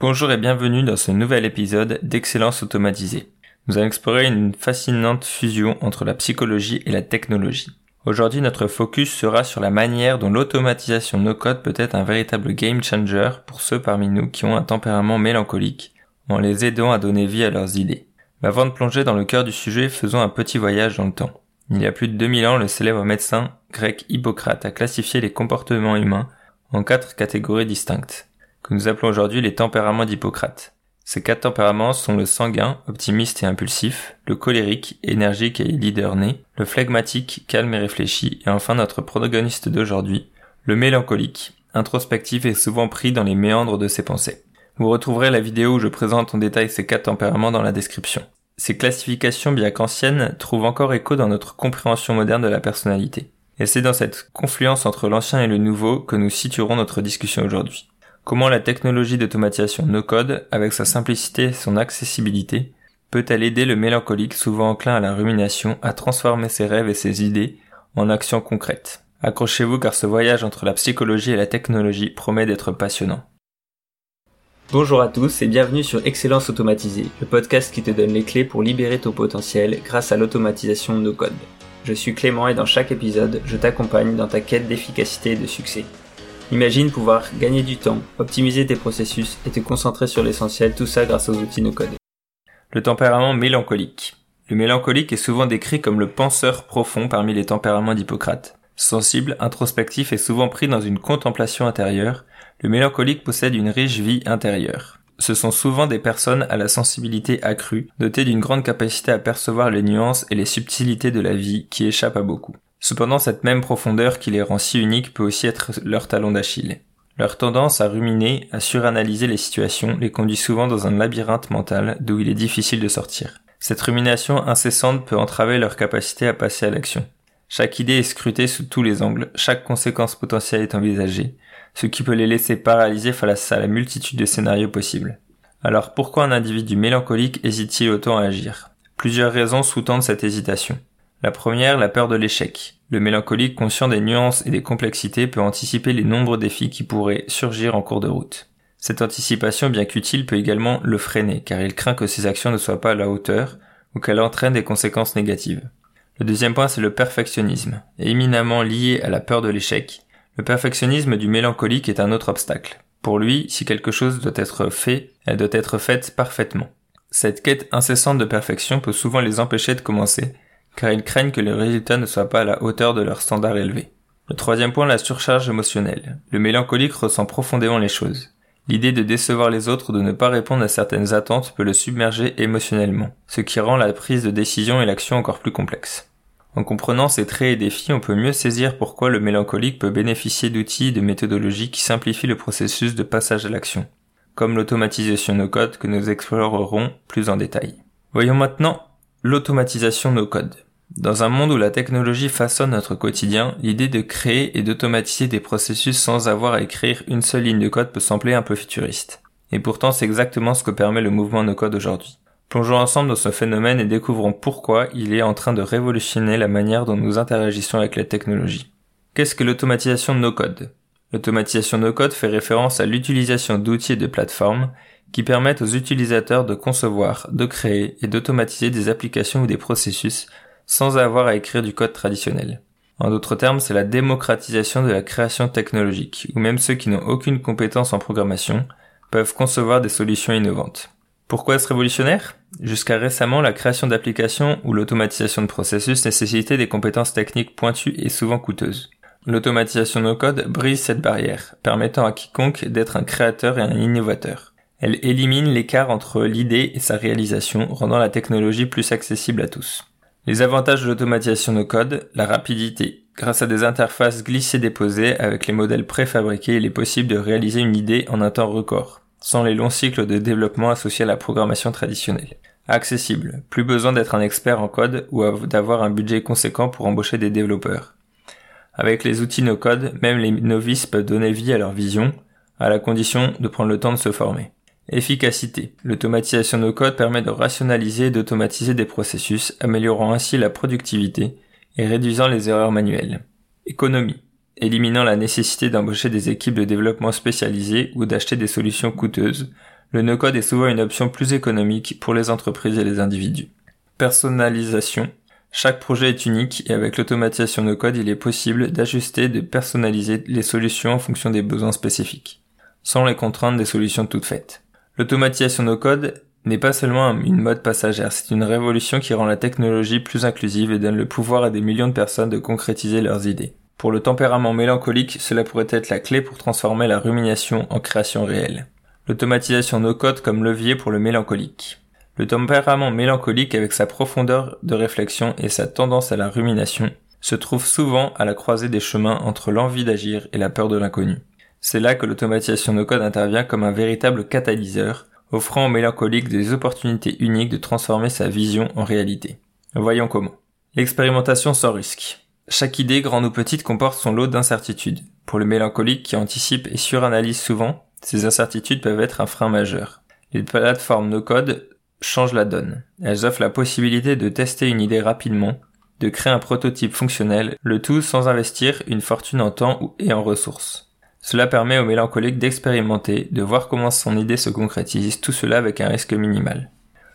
Bonjour et bienvenue dans ce nouvel épisode d'Excellence automatisée. Nous allons explorer une fascinante fusion entre la psychologie et la technologie. Aujourd'hui, notre focus sera sur la manière dont l'automatisation no-code peut être un véritable game changer pour ceux parmi nous qui ont un tempérament mélancolique, en les aidant à donner vie à leurs idées. Mais avant de plonger dans le cœur du sujet, faisons un petit voyage dans le temps. Il y a plus de 2000 ans, le célèbre médecin grec Hippocrate a classifié les comportements humains en quatre catégories distinctes, que nous appelons aujourd'hui les tempéraments d'Hippocrate. Ces quatre tempéraments sont le sanguin, optimiste et impulsif, le colérique, énergique et leader né, le phlegmatique, calme et réfléchi, et enfin notre protagoniste d'aujourd'hui, le mélancolique, introspectif et souvent pris dans les méandres de ses pensées. Vous retrouverez la vidéo où je présente en détail ces quatre tempéraments dans la description. Ces classifications, bien qu'anciennes, trouvent encore écho dans notre compréhension moderne de la personnalité. Et c'est dans cette confluence entre l'ancien et le nouveau que nous situerons notre discussion aujourd'hui. Comment la technologie d'automatisation no-code, avec sa simplicité et son accessibilité, peut-elle aider le mélancolique souvent enclin à la rumination à transformer ses rêves et ses idées en actions concrètes? Accrochez-vous car ce voyage entre la psychologie et la technologie promet d'être passionnant. Bonjour à tous et bienvenue sur Excellence Automatisée, le podcast qui te donne les clés pour libérer ton potentiel grâce à l'automatisation de nos codes. Je suis Clément et dans chaque épisode, je t'accompagne dans ta quête d'efficacité et de succès. Imagine pouvoir gagner du temps, optimiser tes processus et te concentrer sur l'essentiel, tout ça grâce aux outils no code. Le tempérament mélancolique. Le mélancolique est souvent décrit comme le penseur profond parmi les tempéraments d'Hippocrate. Sensible, introspectif et souvent pris dans une contemplation intérieure, le mélancolique possède une riche vie intérieure. Ce sont souvent des personnes à la sensibilité accrue, dotées d'une grande capacité à percevoir les nuances et les subtilités de la vie qui échappent à beaucoup. Cependant, cette même profondeur qui les rend si uniques peut aussi être leur talon d'Achille. Leur tendance à ruminer, à suranalyser les situations les conduit souvent dans un labyrinthe mental d'où il est difficile de sortir. Cette rumination incessante peut entraver leur capacité à passer à l'action. Chaque idée est scrutée sous tous les angles, chaque conséquence potentielle est envisagée, ce qui peut les laisser paralysés face à la multitude de scénarios possibles. Alors pourquoi un individu mélancolique hésite-t-il autant à agir? Plusieurs raisons sous-tendent cette hésitation. La première, la peur de l'échec. Le mélancolique, conscient des nuances et des complexités, peut anticiper les nombreux défis qui pourraient surgir en cours de route. Cette anticipation, bien qu'utile, peut également le freiner, car il craint que ses actions ne soient pas à la hauteur ou qu'elles entraînent des conséquences négatives. Le deuxième point, c'est le perfectionnisme. Éminemment lié à la peur de l'échec, le perfectionnisme du mélancolique est un autre obstacle. Pour lui, si quelque chose doit être fait, elle doit être faite parfaitement. Cette quête incessante de perfection peut souvent les empêcher de commencer, car ils craignent que les résultats ne soient pas à la hauteur de leurs standards élevés. Le troisième point, la surcharge émotionnelle. Le mélancolique ressent profondément les choses. L'idée de décevoir les autres ou de ne pas répondre à certaines attentes peut le submerger émotionnellement, ce qui rend la prise de décision et l'action encore plus complexes. En comprenant ces traits et défis, on peut mieux saisir pourquoi le mélancolique peut bénéficier d'outils et de méthodologies qui simplifient le processus de passage à l'action, comme l'automatisation no-code que nous explorerons plus en détail. Voyons maintenant l'automatisation no-code. Dans un monde où la technologie façonne notre quotidien, l'idée de créer et d'automatiser des processus sans avoir à écrire une seule ligne de code peut sembler un peu futuriste. Et pourtant, c'est exactement ce que permet le mouvement no-code aujourd'hui. Plongeons ensemble dans ce phénomène et découvrons pourquoi il est en train de révolutionner la manière dont nous interagissons avec la technologie. Qu'est-ce que l'automatisation no-code L'automatisation no-code fait référence à l'utilisation d'outils et de plateformes qui permettent aux utilisateurs de concevoir, de créer et d'automatiser des applications ou des processus sans avoir à écrire du code traditionnel. En d'autres termes, c'est la démocratisation de la création technologique, où même ceux qui n'ont aucune compétence en programmation peuvent concevoir des solutions innovantes. Pourquoi est-ce révolutionnaire? Jusqu'à récemment, la création d'applications ou l'automatisation de processus nécessitait des compétences techniques pointues et souvent coûteuses. L'automatisation no-code brise cette barrière, permettant à quiconque d'être un créateur et un innovateur. Elle élimine l'écart entre l'idée et sa réalisation, rendant la technologie plus accessible à tous. Les avantages de l'automatisation no-code, la rapidité. Grâce à des interfaces glissées-déposées avec les modèles préfabriqués, il est possible de réaliser une idée en un temps record sans les longs cycles de développement associés à la programmation traditionnelle. Accessible. Plus besoin d'être un expert en code ou d'avoir un budget conséquent pour embaucher des développeurs. Avec les outils no-code, même les novices peuvent donner vie à leur vision, à la condition de prendre le temps de se former. Efficacité. L'automatisation no-code permet de rationaliser et d'automatiser des processus, améliorant ainsi la productivité et réduisant les erreurs manuelles. Économie éliminant la nécessité d'embaucher des équipes de développement spécialisées ou d'acheter des solutions coûteuses, le no-code est souvent une option plus économique pour les entreprises et les individus. Personnalisation. Chaque projet est unique et avec l'automatisation no-code, il est possible d'ajuster et de personnaliser les solutions en fonction des besoins spécifiques, sans les contraintes des solutions toutes faites. L'automatisation no-code n'est pas seulement une mode passagère, c'est une révolution qui rend la technologie plus inclusive et donne le pouvoir à des millions de personnes de concrétiser leurs idées. Pour le tempérament mélancolique, cela pourrait être la clé pour transformer la rumination en création réelle. L'automatisation no-code comme levier pour le mélancolique. Le tempérament mélancolique avec sa profondeur de réflexion et sa tendance à la rumination se trouve souvent à la croisée des chemins entre l'envie d'agir et la peur de l'inconnu. C'est là que l'automatisation no-code intervient comme un véritable catalyseur, offrant au mélancolique des opportunités uniques de transformer sa vision en réalité. Voyons comment. L'expérimentation sans risque. Chaque idée, grande ou petite, comporte son lot d'incertitudes. Pour le mélancolique qui anticipe et suranalyse souvent, ces incertitudes peuvent être un frein majeur. Les plateformes no-code changent la donne. Elles offrent la possibilité de tester une idée rapidement, de créer un prototype fonctionnel, le tout sans investir une fortune en temps et en ressources. Cela permet au mélancolique d'expérimenter, de voir comment son idée se concrétise, tout cela avec un risque minimal.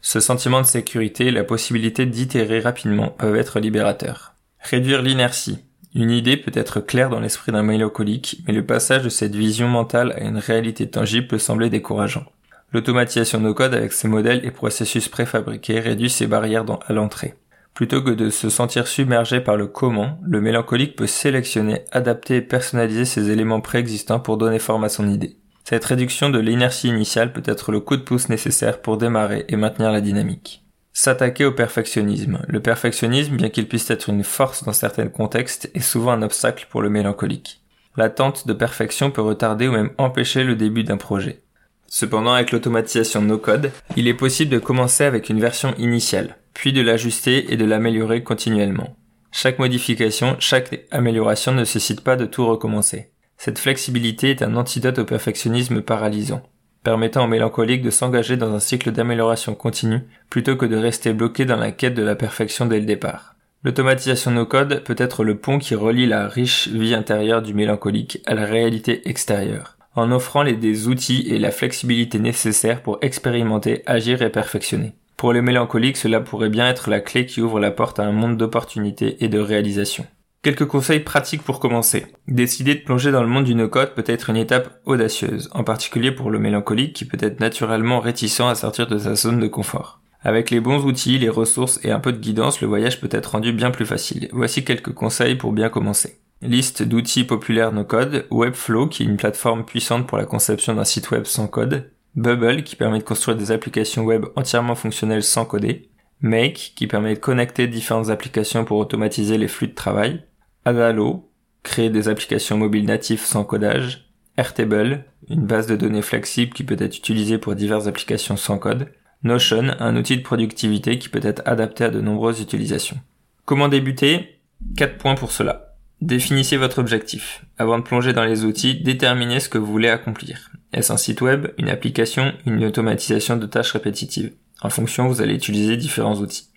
Ce sentiment de sécurité et la possibilité d'itérer rapidement peuvent être libérateurs. Réduire l'inertie. Une idée peut être claire dans l'esprit d'un mélancolique, mais le passage de cette vision mentale à une réalité tangible peut sembler décourageant. L'automatisation no code avec ses modèles et processus préfabriqués réduit ses barrières à l'entrée. Plutôt que de se sentir submergé par le comment, le mélancolique peut sélectionner, adapter et personnaliser ses éléments préexistants pour donner forme à son idée. Cette réduction de l'inertie initiale peut être le coup de pouce nécessaire pour démarrer et maintenir la dynamique. S'attaquer au perfectionnisme. Le perfectionnisme, bien qu'il puisse être une force dans certains contextes, est souvent un obstacle pour le mélancolique. L'attente de perfection peut retarder ou même empêcher le début d'un projet. Cependant, avec l'automatisation no-code, il est possible de commencer avec une version initiale, puis de l'ajuster et de l'améliorer continuellement. Chaque modification, chaque amélioration ne nécessite pas de tout recommencer. Cette flexibilité est un antidote au perfectionnisme paralysant permettant aux mélancoliques de s'engager dans un cycle d'amélioration continue plutôt que de rester bloqué dans la quête de la perfection dès le départ. L'automatisation no code peut être le pont qui relie la riche vie intérieure du mélancolique à la réalité extérieure, en offrant les outils et la flexibilité nécessaires pour expérimenter, agir et perfectionner. Pour les mélancoliques, cela pourrait bien être la clé qui ouvre la porte à un monde d'opportunités et de réalisations. Quelques conseils pratiques pour commencer. Décider de plonger dans le monde du no-code peut être une étape audacieuse, en particulier pour le mélancolique qui peut être naturellement réticent à sortir de sa zone de confort. Avec les bons outils, les ressources et un peu de guidance, le voyage peut être rendu bien plus facile. Voici quelques conseils pour bien commencer. Liste d'outils populaires no-code, Webflow qui est une plateforme puissante pour la conception d'un site web sans code, Bubble qui permet de construire des applications web entièrement fonctionnelles sans coder, Make qui permet de connecter différentes applications pour automatiser les flux de travail, Adalo, créer des applications mobiles natives sans codage, Airtable, une base de données flexible qui peut être utilisée pour diverses applications sans code, Notion, un outil de productivité qui peut être adapté à de nombreuses utilisations. Comment débuter? 4 points pour cela. Définissez votre objectif. Avant de plonger dans les outils, déterminez ce que vous voulez accomplir. Est-ce un site web, une application, une automatisation de tâches répétitives? En fonction, vous allez utiliser différents outils.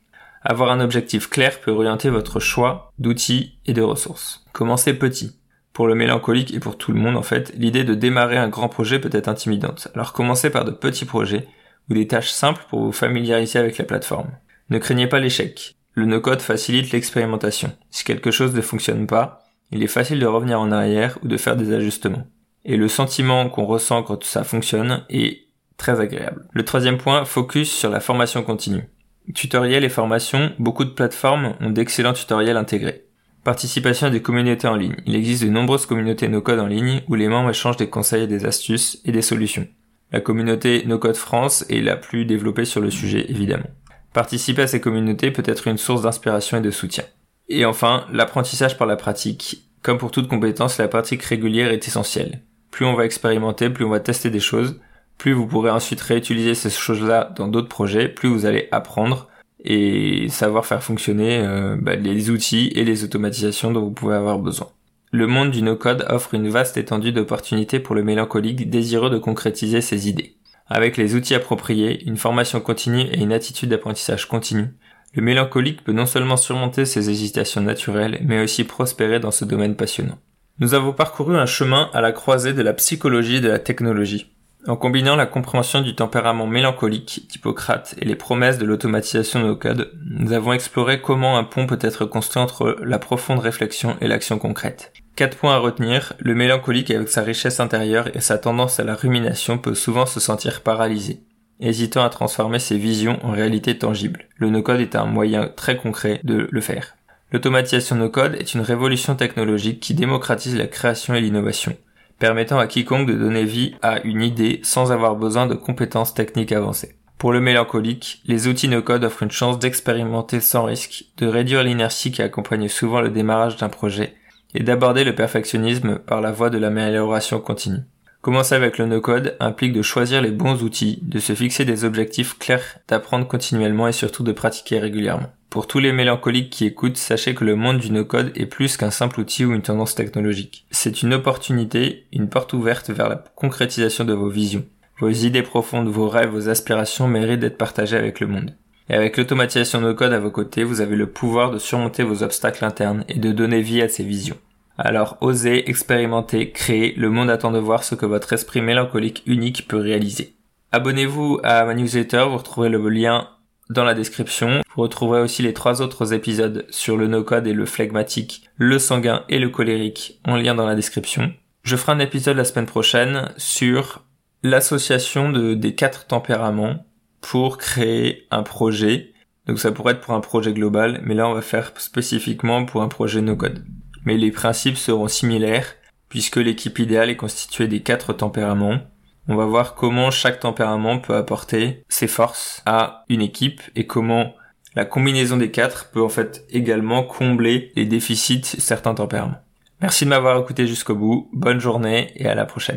Avoir un objectif clair peut orienter votre choix d'outils et de ressources. Commencez petit. Pour le mélancolique et pour tout le monde en fait, l'idée de démarrer un grand projet peut être intimidante. Alors commencez par de petits projets ou des tâches simples pour vous familiariser avec la plateforme. Ne craignez pas l'échec. Le no-code facilite l'expérimentation. Si quelque chose ne fonctionne pas, il est facile de revenir en arrière ou de faire des ajustements. Et le sentiment qu'on ressent quand ça fonctionne est très agréable. Le troisième point, focus sur la formation continue. Tutoriels et formations, beaucoup de plateformes ont d'excellents tutoriels intégrés. Participation à des communautés en ligne. Il existe de nombreuses communautés no-code en ligne où les membres échangent des conseils, des astuces et des solutions. La communauté No-Code France est la plus développée sur le sujet, évidemment. Participer à ces communautés peut être une source d'inspiration et de soutien. Et enfin, l'apprentissage par la pratique. Comme pour toute compétence, la pratique régulière est essentielle. Plus on va expérimenter, plus on va tester des choses, plus vous pourrez ensuite réutiliser ces choses-là dans d'autres projets, plus vous allez apprendre et savoir faire fonctionner euh, bah, les outils et les automatisations dont vous pouvez avoir besoin. Le monde du no-code offre une vaste étendue d'opportunités pour le mélancolique désireux de concrétiser ses idées. Avec les outils appropriés, une formation continue et une attitude d'apprentissage continu, le mélancolique peut non seulement surmonter ses hésitations naturelles, mais aussi prospérer dans ce domaine passionnant. Nous avons parcouru un chemin à la croisée de la psychologie et de la technologie. En combinant la compréhension du tempérament mélancolique d'Hippocrate et les promesses de l'automatisation de nos codes, nous avons exploré comment un pont peut être construit entre la profonde réflexion et l'action concrète. Quatre points à retenir. Le mélancolique avec sa richesse intérieure et sa tendance à la rumination peut souvent se sentir paralysé, hésitant à transformer ses visions en réalité tangible. Le no-code est un moyen très concret de le faire. L'automatisation no-code est une révolution technologique qui démocratise la création et l'innovation permettant à quiconque de donner vie à une idée sans avoir besoin de compétences techniques avancées. Pour le mélancolique, les outils no-code offrent une chance d'expérimenter sans risque, de réduire l'inertie qui accompagne souvent le démarrage d'un projet, et d'aborder le perfectionnisme par la voie de l'amélioration continue. Commencer avec le no-code implique de choisir les bons outils, de se fixer des objectifs clairs, d'apprendre continuellement et surtout de pratiquer régulièrement. Pour tous les mélancoliques qui écoutent, sachez que le monde du no-code est plus qu'un simple outil ou une tendance technologique. C'est une opportunité, une porte ouverte vers la concrétisation de vos visions. Vos idées profondes, vos rêves, vos aspirations méritent d'être partagées avec le monde. Et avec l'automatisation no-code à vos côtés, vous avez le pouvoir de surmonter vos obstacles internes et de donner vie à ces visions. Alors osez, expérimenter, créer, le monde attend de voir ce que votre esprit mélancolique unique peut réaliser. Abonnez-vous à ma newsletter, vous retrouverez le lien dans la description. Vous retrouverez aussi les trois autres épisodes sur le no-code et le phlegmatique, le sanguin et le colérique en lien dans la description. Je ferai un épisode la semaine prochaine sur l'association de, des quatre tempéraments pour créer un projet. Donc ça pourrait être pour un projet global, mais là on va faire spécifiquement pour un projet no-code. Mais les principes seront similaires puisque l'équipe idéale est constituée des quatre tempéraments on va voir comment chaque tempérament peut apporter ses forces à une équipe et comment la combinaison des quatre peut en fait également combler les déficits certains tempéraments. Merci de m'avoir écouté jusqu'au bout, bonne journée et à la prochaine.